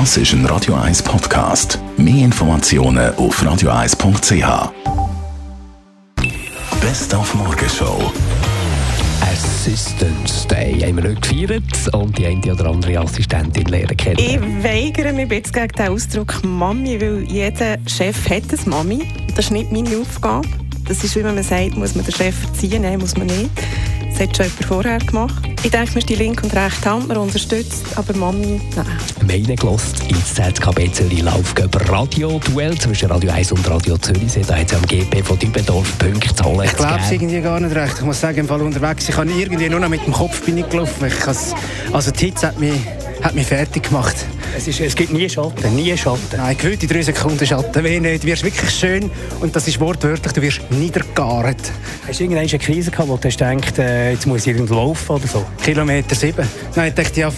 Das ist ein Radio 1 Podcast. Mehr Informationen auf radio1.ch. Best auf Morgenshow. Assistance Day haben wir heute gefeiert und die eine oder andere Assistentin lernen kennen. Ich weigere mich jetzt gegen den Ausdruck Mami, weil jeder Chef hat eine Mami. Das ist nicht meine Aufgabe. Das ist, wie man sagt, muss man den Chef verziehen, nein, muss man nicht. Das hat schon jemand vorher gemacht. Ich denke, sind die linke und rechte Hand, man unterstützt, aber Mami, nein. Meine gelost ins ZKB Zürich Laufgöber Radio Duell zwischen Radio 1 und Radio Zürich. Da hat es am GP von Dübendorf Punkte zu holen. Ich glaube es irgendwie gar nicht recht. Ich muss sagen, im Fall unterwegs, ich habe irgendwie nur noch mit dem Kopf bin ich gelaufen. Ich also die Hitze hat mich, hat mich fertig gemacht. Es, ist, es gibt nie Schatten, nie Schatten. Nein, gewöhnte drei Sekunden Schatten, weh nicht. Du wirst wirklich schön, und das ist wortwörtlich, du wirst niedergart. Hast du irgendwann eine Krise gehabt, wo du denkst, äh, jetzt muss ich irgendwo laufen oder so? Kilometer sieben. Nein, ich dachte, ja,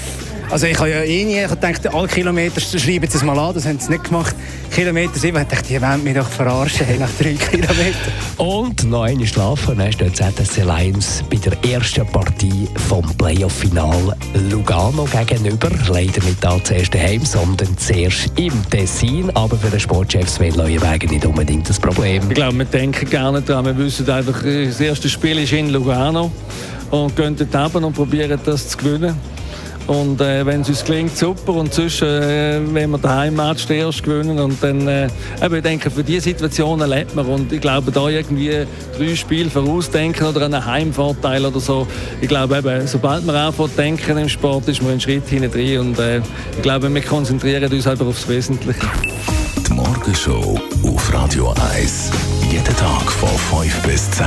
also ich habe ja eh nie, ich dachte, alle Kilometer schreiben sie es mal an, das haben sie nicht gemacht. Kilometer 7, ich dachte, die wollen mich doch verarschen, nach drei Kilometern. Und noch eine schlafen, dann steht ZSC Lions bei der ersten Partie vom Playoff-Final Lugano gegenüber. Leider nicht da zuerst daheim, sondern zuerst im Tessin. Aber für den Sportchef Sven Leuenwegen nicht unbedingt das Problem. Ich glaube, wir denken gar nicht daran. Wir wissen einfach, das erste Spiel ist in Lugano und gehen dort und probieren das zu gewinnen. Und äh, wenn es uns gelingt, super. Und sonst, äh, wenn wir daheim Match erst gewinnen. Und dann, äh, ich denke, für diese Situationen lebt man. Und ich glaube, da irgendwie drei Spiele vorausdenken oder einen Heimvorteil oder so. Ich glaube, eben, sobald man anfängt denken im Sport, ist man einen Schritt hinten drin. Und äh, ich glaube, wir konzentrieren uns einfach aufs Wesentliche. Die Morgenshow auf Radio 1. Jeden Tag von 5 bis 10.